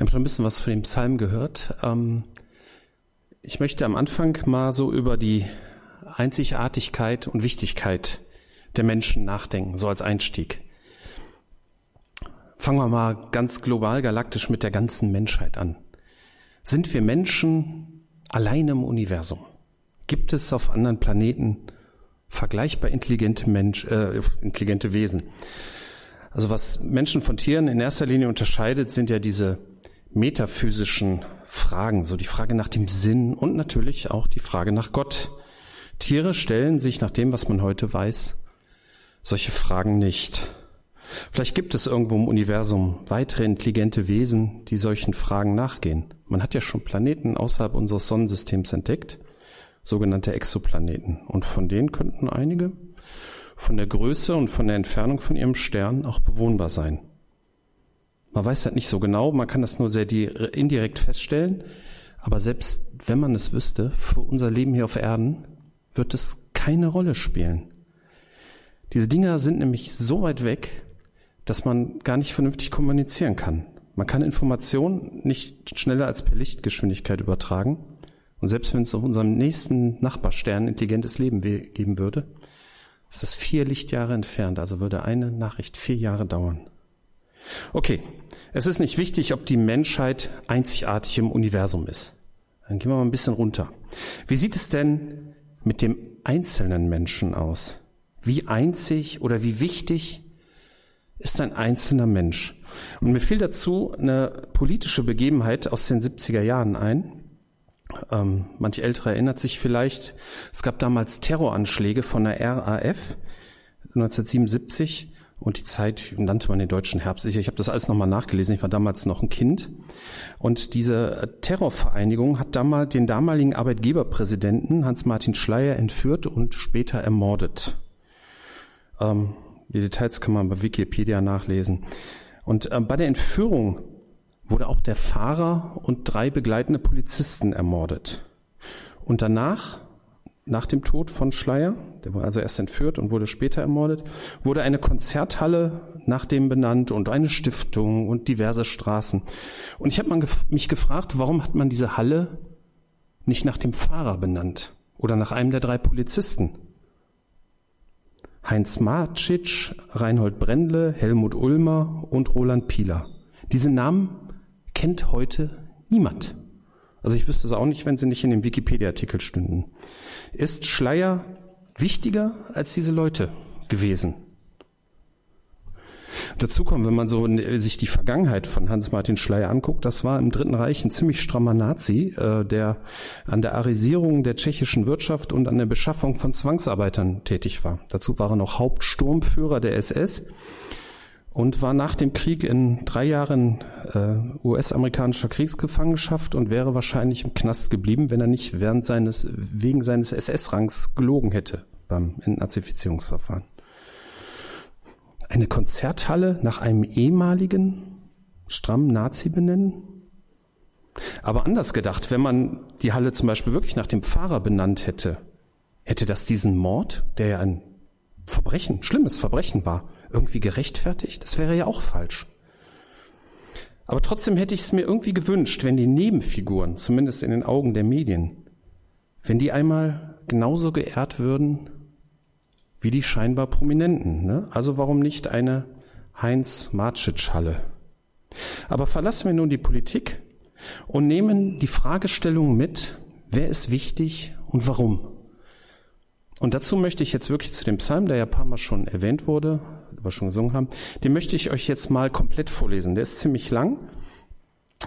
Wir haben schon ein bisschen was von dem Psalm gehört. Ähm, ich möchte am Anfang mal so über die Einzigartigkeit und Wichtigkeit der Menschen nachdenken, so als Einstieg. Fangen wir mal ganz global galaktisch mit der ganzen Menschheit an. Sind wir Menschen allein im Universum? Gibt es auf anderen Planeten vergleichbar intelligente, Mensch, äh, intelligente Wesen? Also was Menschen von Tieren in erster Linie unterscheidet, sind ja diese metaphysischen Fragen, so die Frage nach dem Sinn und natürlich auch die Frage nach Gott. Tiere stellen sich nach dem, was man heute weiß, solche Fragen nicht. Vielleicht gibt es irgendwo im Universum weitere intelligente Wesen, die solchen Fragen nachgehen. Man hat ja schon Planeten außerhalb unseres Sonnensystems entdeckt, sogenannte Exoplaneten. Und von denen könnten einige von der Größe und von der Entfernung von ihrem Stern auch bewohnbar sein. Man weiß halt nicht so genau, man kann das nur sehr indirekt feststellen, aber selbst wenn man es wüsste, für unser Leben hier auf Erden wird es keine Rolle spielen. Diese Dinger sind nämlich so weit weg, dass man gar nicht vernünftig kommunizieren kann. Man kann Informationen nicht schneller als per Lichtgeschwindigkeit übertragen. Und selbst wenn es auf unserem nächsten Nachbarstern intelligentes Leben geben würde, ist das vier Lichtjahre entfernt, also würde eine Nachricht vier Jahre dauern. Okay, es ist nicht wichtig, ob die Menschheit einzigartig im Universum ist. Dann gehen wir mal ein bisschen runter. Wie sieht es denn mit dem einzelnen Menschen aus? Wie einzig oder wie wichtig ist ein einzelner Mensch? Und mir fiel dazu eine politische Begebenheit aus den 70er Jahren ein. Ähm, manch ältere erinnert sich vielleicht, es gab damals Terroranschläge von der RAF 1977 und die Zeit nannte man den deutschen Herbst. Ich, ich habe das alles nochmal nachgelesen, ich war damals noch ein Kind. Und diese Terrorvereinigung hat damals den damaligen Arbeitgeberpräsidenten Hans-Martin Schleyer entführt und später ermordet. Ähm, die Details kann man bei Wikipedia nachlesen. Und äh, bei der Entführung wurde auch der Fahrer und drei begleitende Polizisten ermordet. Und danach, nach dem Tod von Schleier, der wurde also erst entführt und wurde später ermordet, wurde eine Konzerthalle nach dem benannt und eine Stiftung und diverse Straßen. Und ich habe mich gefragt, warum hat man diese Halle nicht nach dem Fahrer benannt oder nach einem der drei Polizisten? Heinz Marcic, Reinhold Brendle, Helmut Ulmer und Roland Pieler. Diese Namen kennt heute niemand. Also ich wüsste es auch nicht, wenn sie nicht in dem Wikipedia-Artikel stünden. Ist Schleier wichtiger als diese Leute gewesen? Dazu kommen, wenn man so sich die Vergangenheit von Hans-Martin Schleier anguckt, das war im Dritten Reich ein ziemlich strammer Nazi, äh, der an der Arisierung der tschechischen Wirtschaft und an der Beschaffung von Zwangsarbeitern tätig war. Dazu war er noch Hauptsturmführer der SS und war nach dem Krieg in drei Jahren äh, US-amerikanischer Kriegsgefangenschaft und wäre wahrscheinlich im Knast geblieben, wenn er nicht während seines wegen seines SS-Rangs gelogen hätte beim Entnazifizierungsverfahren. Eine Konzerthalle nach einem ehemaligen strammen Nazi benennen? Aber anders gedacht, wenn man die Halle zum Beispiel wirklich nach dem Fahrer benannt hätte, hätte das diesen Mord, der ja ein Verbrechen, schlimmes Verbrechen war, irgendwie gerechtfertigt? Das wäre ja auch falsch. Aber trotzdem hätte ich es mir irgendwie gewünscht, wenn die Nebenfiguren, zumindest in den Augen der Medien, wenn die einmal genauso geehrt würden wie die scheinbar Prominenten. Ne? Also warum nicht eine Heinz-Marcic-Halle? Aber verlassen wir nun die Politik und nehmen die Fragestellung mit, wer ist wichtig und warum? Und dazu möchte ich jetzt wirklich zu dem Psalm, der ja ein paar Mal schon erwähnt wurde, wir schon gesungen haben, den möchte ich euch jetzt mal komplett vorlesen. Der ist ziemlich lang,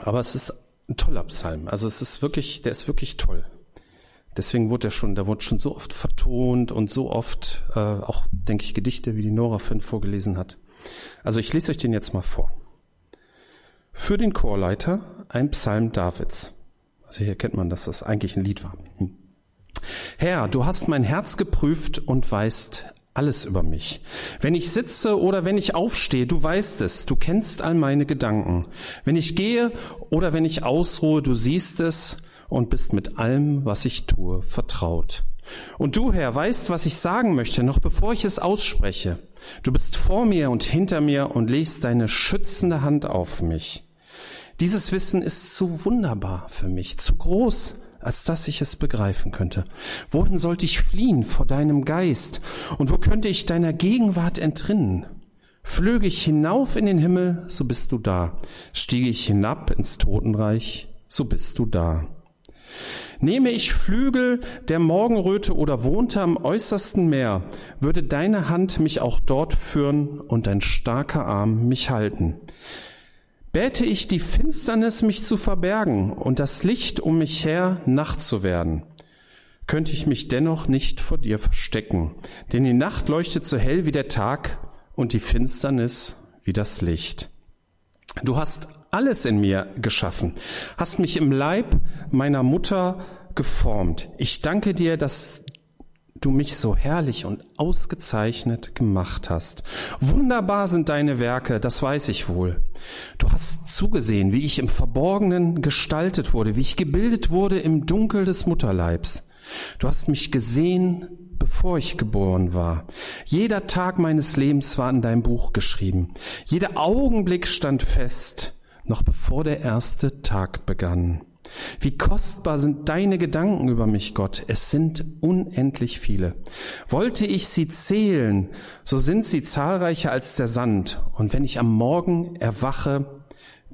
aber es ist ein toller Psalm. Also es ist wirklich, der ist wirklich toll. Deswegen wurde er schon, der wurde schon so oft vertont und so oft äh, auch, denke ich, Gedichte, wie die Nora Finn vorgelesen hat. Also ich lese euch den jetzt mal vor. Für den Chorleiter ein Psalm Davids. Also hier kennt man, dass das eigentlich ein Lied war. Hm. Herr, du hast mein Herz geprüft und weißt alles über mich. Wenn ich sitze oder wenn ich aufstehe, du weißt es, du kennst all meine Gedanken. Wenn ich gehe oder wenn ich ausruhe, du siehst es und bist mit allem, was ich tue, vertraut. Und du, Herr, weißt, was ich sagen möchte, noch bevor ich es ausspreche. Du bist vor mir und hinter mir und legst deine schützende Hand auf mich. Dieses Wissen ist zu wunderbar für mich, zu groß, als dass ich es begreifen könnte. Wohin sollte ich fliehen vor deinem Geist? Und wo könnte ich deiner Gegenwart entrinnen? Flöge ich hinauf in den Himmel, so bist du da. Stiege ich hinab ins Totenreich, so bist du da. Nehme ich Flügel der Morgenröte oder wohnte am äußersten Meer, würde deine Hand mich auch dort führen und dein starker Arm mich halten. Bäte ich die Finsternis, mich zu verbergen und das Licht um mich her Nacht zu werden, könnte ich mich dennoch nicht vor dir verstecken, denn die Nacht leuchtet so hell wie der Tag und die Finsternis wie das Licht. Du hast alles in mir geschaffen, hast mich im Leib meiner Mutter geformt. Ich danke dir, dass du mich so herrlich und ausgezeichnet gemacht hast. Wunderbar sind deine Werke, das weiß ich wohl. Du hast zugesehen, wie ich im Verborgenen gestaltet wurde, wie ich gebildet wurde im Dunkel des Mutterleibs. Du hast mich gesehen, bevor ich geboren war. Jeder Tag meines Lebens war in deinem Buch geschrieben. Jeder Augenblick stand fest, noch bevor der erste Tag begann. Wie kostbar sind deine Gedanken über mich, Gott. Es sind unendlich viele. Wollte ich sie zählen, so sind sie zahlreicher als der Sand. Und wenn ich am Morgen erwache,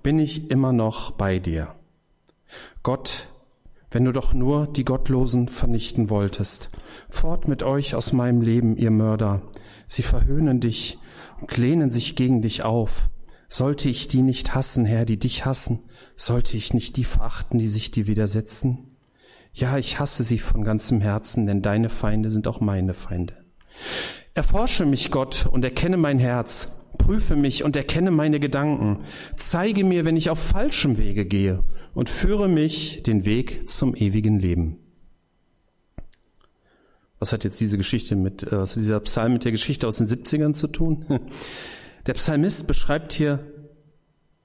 bin ich immer noch bei dir. Gott, wenn du doch nur die Gottlosen vernichten wolltest. Fort mit euch aus meinem Leben, ihr Mörder. Sie verhöhnen dich und lehnen sich gegen dich auf. Sollte ich die nicht hassen, Herr, die dich hassen? Sollte ich nicht die verachten, die sich dir widersetzen? Ja, ich hasse sie von ganzem Herzen, denn deine Feinde sind auch meine Feinde. Erforsche mich, Gott, und erkenne mein Herz. Prüfe mich und erkenne meine Gedanken. Zeige mir, wenn ich auf falschem Wege gehe und führe mich den Weg zum ewigen Leben. Was hat jetzt diese Geschichte mit, äh, was hat dieser Psalm mit der Geschichte aus den 70ern zu tun? Der Psalmist beschreibt hier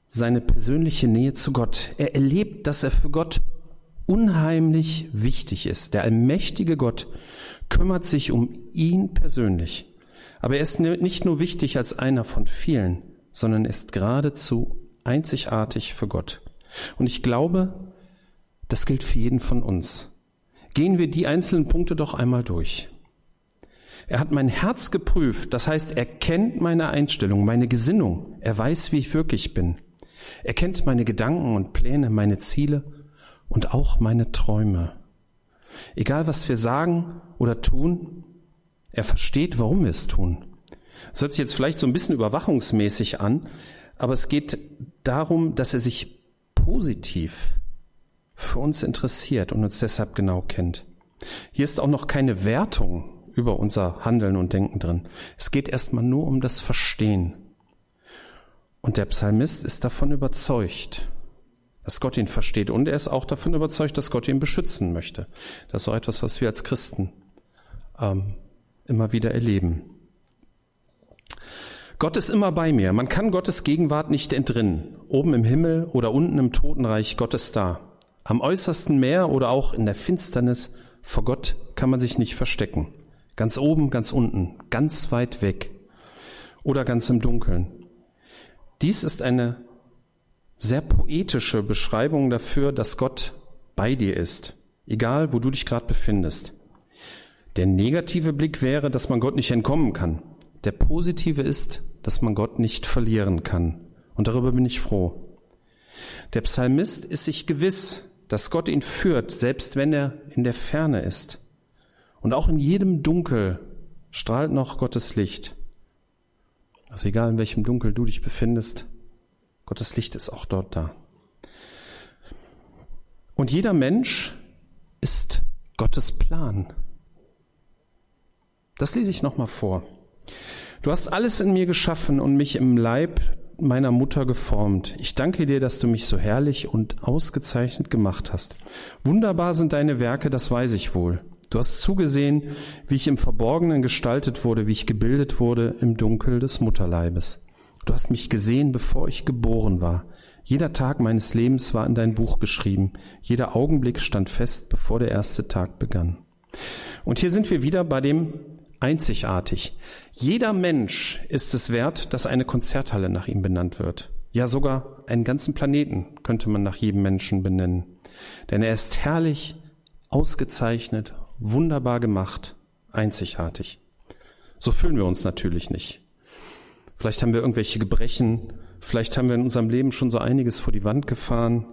seine persönliche Nähe zu Gott. Er erlebt, dass er für Gott unheimlich wichtig ist. Der allmächtige Gott kümmert sich um ihn persönlich. Aber er ist nicht nur wichtig als einer von vielen, sondern ist geradezu einzigartig für Gott. Und ich glaube, das gilt für jeden von uns. Gehen wir die einzelnen Punkte doch einmal durch. Er hat mein Herz geprüft, das heißt, er kennt meine Einstellung, meine Gesinnung, er weiß, wie ich wirklich bin. Er kennt meine Gedanken und Pläne, meine Ziele und auch meine Träume. Egal was wir sagen oder tun, er versteht, warum wir es tun. Das hört sich jetzt vielleicht so ein bisschen überwachungsmäßig an, aber es geht darum, dass er sich positiv für uns interessiert und uns deshalb genau kennt. Hier ist auch noch keine Wertung über unser Handeln und Denken drin. Es geht erstmal nur um das Verstehen. Und der Psalmist ist davon überzeugt, dass Gott ihn versteht. Und er ist auch davon überzeugt, dass Gott ihn beschützen möchte. Das ist auch etwas, was wir als Christen ähm, immer wieder erleben. Gott ist immer bei mir. Man kann Gottes Gegenwart nicht entrinnen. Oben im Himmel oder unten im Totenreich, Gott ist da. Am äußersten Meer oder auch in der Finsternis, vor Gott kann man sich nicht verstecken. Ganz oben, ganz unten, ganz weit weg oder ganz im Dunkeln. Dies ist eine sehr poetische Beschreibung dafür, dass Gott bei dir ist, egal wo du dich gerade befindest. Der negative Blick wäre, dass man Gott nicht entkommen kann. Der positive ist, dass man Gott nicht verlieren kann. Und darüber bin ich froh. Der Psalmist ist sich gewiss, dass Gott ihn führt, selbst wenn er in der Ferne ist. Und auch in jedem Dunkel strahlt noch Gottes Licht. Also egal in welchem Dunkel du dich befindest, Gottes Licht ist auch dort da. Und jeder Mensch ist Gottes Plan. Das lese ich nochmal vor. Du hast alles in mir geschaffen und mich im Leib meiner Mutter geformt. Ich danke dir, dass du mich so herrlich und ausgezeichnet gemacht hast. Wunderbar sind deine Werke, das weiß ich wohl. Du hast zugesehen, wie ich im Verborgenen gestaltet wurde, wie ich gebildet wurde im Dunkel des Mutterleibes. Du hast mich gesehen, bevor ich geboren war. Jeder Tag meines Lebens war in dein Buch geschrieben. Jeder Augenblick stand fest, bevor der erste Tag begann. Und hier sind wir wieder bei dem einzigartig. Jeder Mensch ist es wert, dass eine Konzerthalle nach ihm benannt wird. Ja, sogar einen ganzen Planeten könnte man nach jedem Menschen benennen. Denn er ist herrlich, ausgezeichnet, wunderbar gemacht, einzigartig. So fühlen wir uns natürlich nicht. Vielleicht haben wir irgendwelche Gebrechen, vielleicht haben wir in unserem Leben schon so einiges vor die Wand gefahren.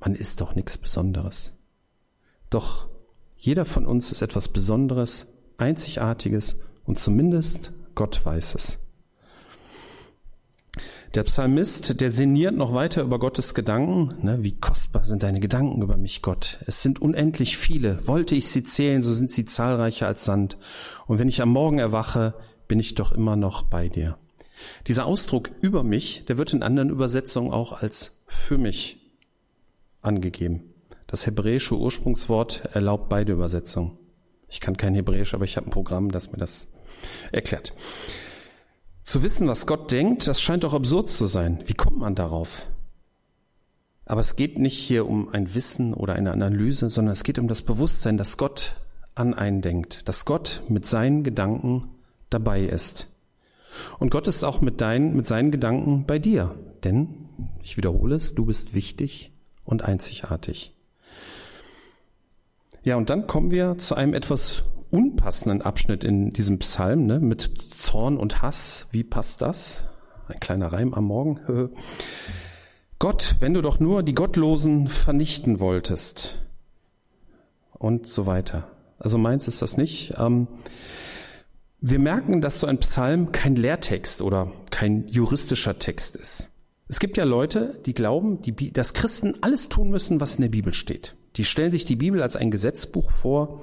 Man ist doch nichts Besonderes. Doch jeder von uns ist etwas Besonderes, Einzigartiges und zumindest Gott weiß es. Der Psalmist, der sinniert noch weiter über Gottes Gedanken. Ne, wie kostbar sind deine Gedanken über mich, Gott. Es sind unendlich viele. Wollte ich sie zählen, so sind sie zahlreicher als Sand. Und wenn ich am Morgen erwache, bin ich doch immer noch bei dir. Dieser Ausdruck über mich, der wird in anderen Übersetzungen auch als für mich angegeben. Das hebräische Ursprungswort erlaubt beide Übersetzungen. Ich kann kein Hebräisch, aber ich habe ein Programm, das mir das erklärt. Zu wissen, was Gott denkt, das scheint doch absurd zu sein. Wie kommt man darauf? Aber es geht nicht hier um ein Wissen oder eine Analyse, sondern es geht um das Bewusstsein, dass Gott an einen denkt, dass Gott mit seinen Gedanken dabei ist. Und Gott ist auch mit, deinen, mit seinen Gedanken bei dir. Denn, ich wiederhole es, du bist wichtig und einzigartig. Ja, und dann kommen wir zu einem etwas unpassenden Abschnitt in diesem Psalm, ne, mit Zorn und Hass. Wie passt das? Ein kleiner Reim am Morgen. Gott, wenn du doch nur die Gottlosen vernichten wolltest. Und so weiter. Also meins ist das nicht. Ähm, wir merken, dass so ein Psalm kein Lehrtext oder kein juristischer Text ist. Es gibt ja Leute, die glauben, die, dass Christen alles tun müssen, was in der Bibel steht. Die stellen sich die Bibel als ein Gesetzbuch vor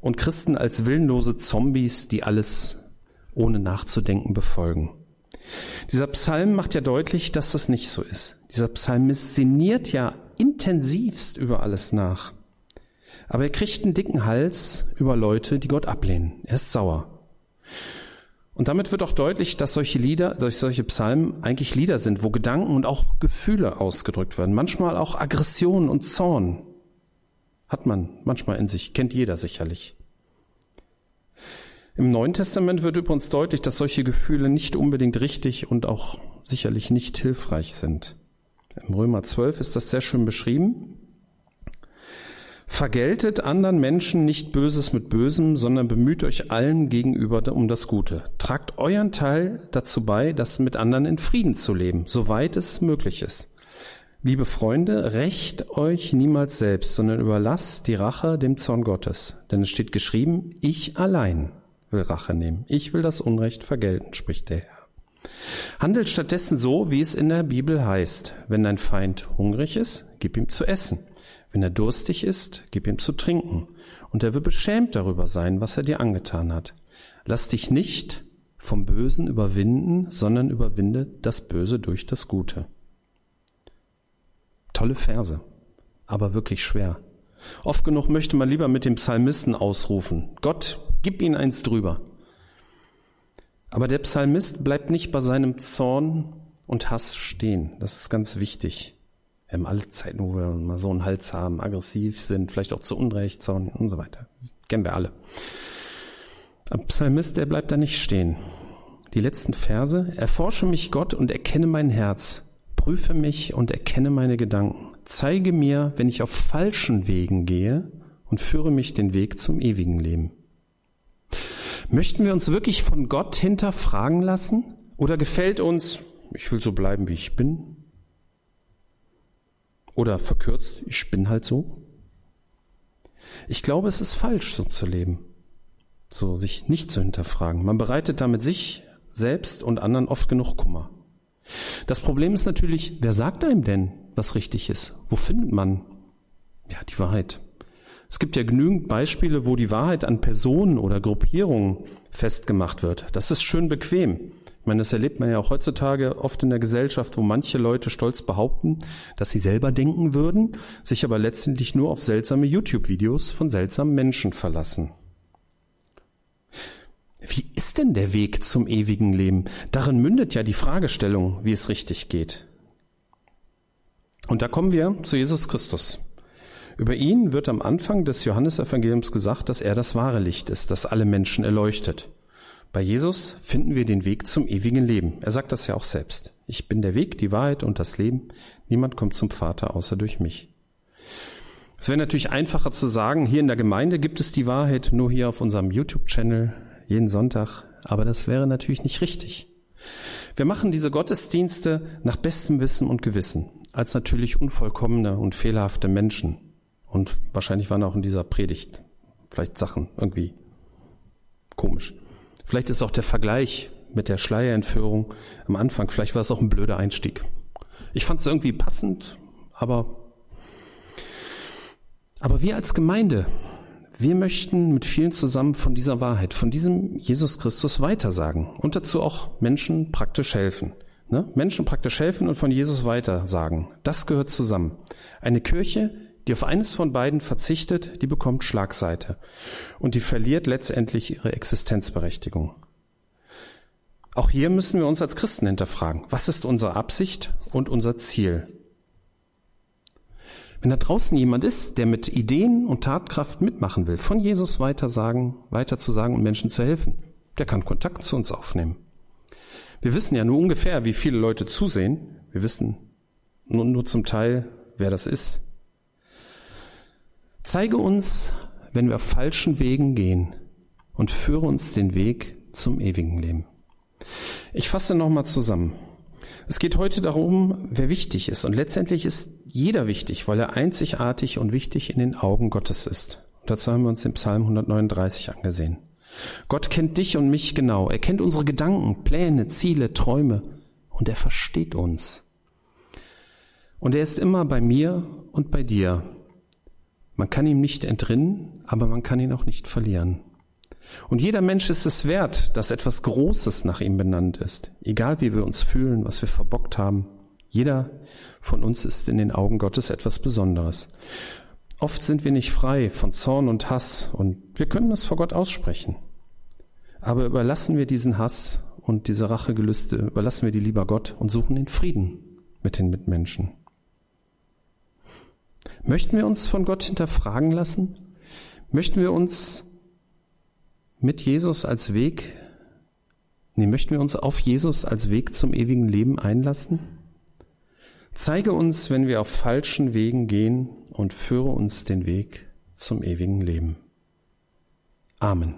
und Christen als willenlose Zombies, die alles ohne nachzudenken befolgen. Dieser Psalm macht ja deutlich, dass das nicht so ist. Dieser Psalmist sinniert ja intensivst über alles nach. Aber er kriegt einen dicken Hals über Leute, die Gott ablehnen. Er ist sauer. Und damit wird auch deutlich, dass solche Lieder, durch solche Psalmen eigentlich Lieder sind, wo Gedanken und auch Gefühle ausgedrückt werden. Manchmal auch Aggression und Zorn. Hat man manchmal in sich, kennt jeder sicherlich. Im Neuen Testament wird übrigens deutlich, dass solche Gefühle nicht unbedingt richtig und auch sicherlich nicht hilfreich sind. Im Römer 12 ist das sehr schön beschrieben. Vergeltet anderen Menschen nicht Böses mit Bösem, sondern bemüht euch allen gegenüber um das Gute. Tragt euren Teil dazu bei, das mit anderen in Frieden zu leben, soweit es möglich ist. Liebe Freunde, rächt euch niemals selbst, sondern überlasst die Rache dem Zorn Gottes. Denn es steht geschrieben, ich allein will Rache nehmen. Ich will das Unrecht vergelten, spricht der Herr. Handelt stattdessen so, wie es in der Bibel heißt. Wenn dein Feind hungrig ist, gib ihm zu essen. Wenn er durstig ist, gib ihm zu trinken. Und er wird beschämt darüber sein, was er dir angetan hat. Lass dich nicht vom Bösen überwinden, sondern überwinde das Böse durch das Gute. Tolle Verse, aber wirklich schwer. Oft genug möchte man lieber mit dem Psalmisten ausrufen, Gott, gib ihn eins drüber. Aber der Psalmist bleibt nicht bei seinem Zorn und Hass stehen. Das ist ganz wichtig. Wir haben alle Zeiten, wo wir mal so einen Hals haben, aggressiv sind, vielleicht auch zu Unrecht, Zorn und so weiter. Kennen wir alle. Ein Psalmist, der bleibt da nicht stehen. Die letzten Verse. Erforsche mich Gott und erkenne mein Herz prüfe mich und erkenne meine Gedanken. Zeige mir, wenn ich auf falschen Wegen gehe und führe mich den Weg zum ewigen Leben. Möchten wir uns wirklich von Gott hinterfragen lassen? Oder gefällt uns, ich will so bleiben, wie ich bin? Oder verkürzt, ich bin halt so? Ich glaube, es ist falsch, so zu leben. So, sich nicht zu hinterfragen. Man bereitet damit sich selbst und anderen oft genug Kummer. Das Problem ist natürlich, wer sagt einem denn, was richtig ist? Wo findet man ja die Wahrheit? Es gibt ja genügend Beispiele, wo die Wahrheit an Personen oder Gruppierungen festgemacht wird. Das ist schön bequem. Ich meine, das erlebt man ja auch heutzutage oft in der Gesellschaft, wo manche Leute stolz behaupten, dass sie selber denken würden, sich aber letztendlich nur auf seltsame YouTube-Videos von seltsamen Menschen verlassen. Wie ist denn der Weg zum ewigen Leben? Darin mündet ja die Fragestellung, wie es richtig geht. Und da kommen wir zu Jesus Christus. Über ihn wird am Anfang des Johannesevangeliums gesagt, dass er das wahre Licht ist, das alle Menschen erleuchtet. Bei Jesus finden wir den Weg zum ewigen Leben. Er sagt das ja auch selbst. Ich bin der Weg, die Wahrheit und das Leben. Niemand kommt zum Vater außer durch mich. Es wäre natürlich einfacher zu sagen, hier in der Gemeinde gibt es die Wahrheit nur hier auf unserem YouTube-Channel jeden Sonntag, aber das wäre natürlich nicht richtig. Wir machen diese Gottesdienste nach bestem Wissen und Gewissen, als natürlich unvollkommene und fehlerhafte Menschen. Und wahrscheinlich waren auch in dieser Predigt vielleicht Sachen irgendwie komisch. Vielleicht ist auch der Vergleich mit der Schleierentführung am Anfang, vielleicht war es auch ein blöder Einstieg. Ich fand es irgendwie passend, aber, aber wir als Gemeinde, wir möchten mit vielen zusammen von dieser Wahrheit, von diesem Jesus Christus weitersagen und dazu auch Menschen praktisch helfen. Ne? Menschen praktisch helfen und von Jesus weitersagen. Das gehört zusammen. Eine Kirche, die auf eines von beiden verzichtet, die bekommt Schlagseite und die verliert letztendlich ihre Existenzberechtigung. Auch hier müssen wir uns als Christen hinterfragen. Was ist unsere Absicht und unser Ziel? Wenn da draußen jemand ist, der mit Ideen und Tatkraft mitmachen will, von Jesus weitersagen, weiterzusagen und Menschen zu helfen, der kann Kontakt zu uns aufnehmen. Wir wissen ja nur ungefähr, wie viele Leute zusehen. Wir wissen nur, nur zum Teil, wer das ist. Zeige uns, wenn wir auf falschen Wegen gehen und führe uns den Weg zum ewigen Leben. Ich fasse nochmal zusammen. Es geht heute darum, wer wichtig ist. Und letztendlich ist jeder wichtig, weil er einzigartig und wichtig in den Augen Gottes ist. Und dazu haben wir uns den Psalm 139 angesehen. Gott kennt dich und mich genau. Er kennt unsere Gedanken, Pläne, Ziele, Träume. Und er versteht uns. Und er ist immer bei mir und bei dir. Man kann ihm nicht entrinnen, aber man kann ihn auch nicht verlieren. Und jeder Mensch ist es wert, dass etwas Großes nach ihm benannt ist. Egal wie wir uns fühlen, was wir verbockt haben. Jeder von uns ist in den Augen Gottes etwas Besonderes. Oft sind wir nicht frei von Zorn und Hass und wir können das vor Gott aussprechen. Aber überlassen wir diesen Hass und diese Rachegelüste, überlassen wir die lieber Gott und suchen den Frieden mit den Mitmenschen. Möchten wir uns von Gott hinterfragen lassen? Möchten wir uns mit Jesus als Weg, nee, möchten wir uns auf Jesus als Weg zum ewigen Leben einlassen? Zeige uns, wenn wir auf falschen Wegen gehen und führe uns den Weg zum ewigen Leben. Amen.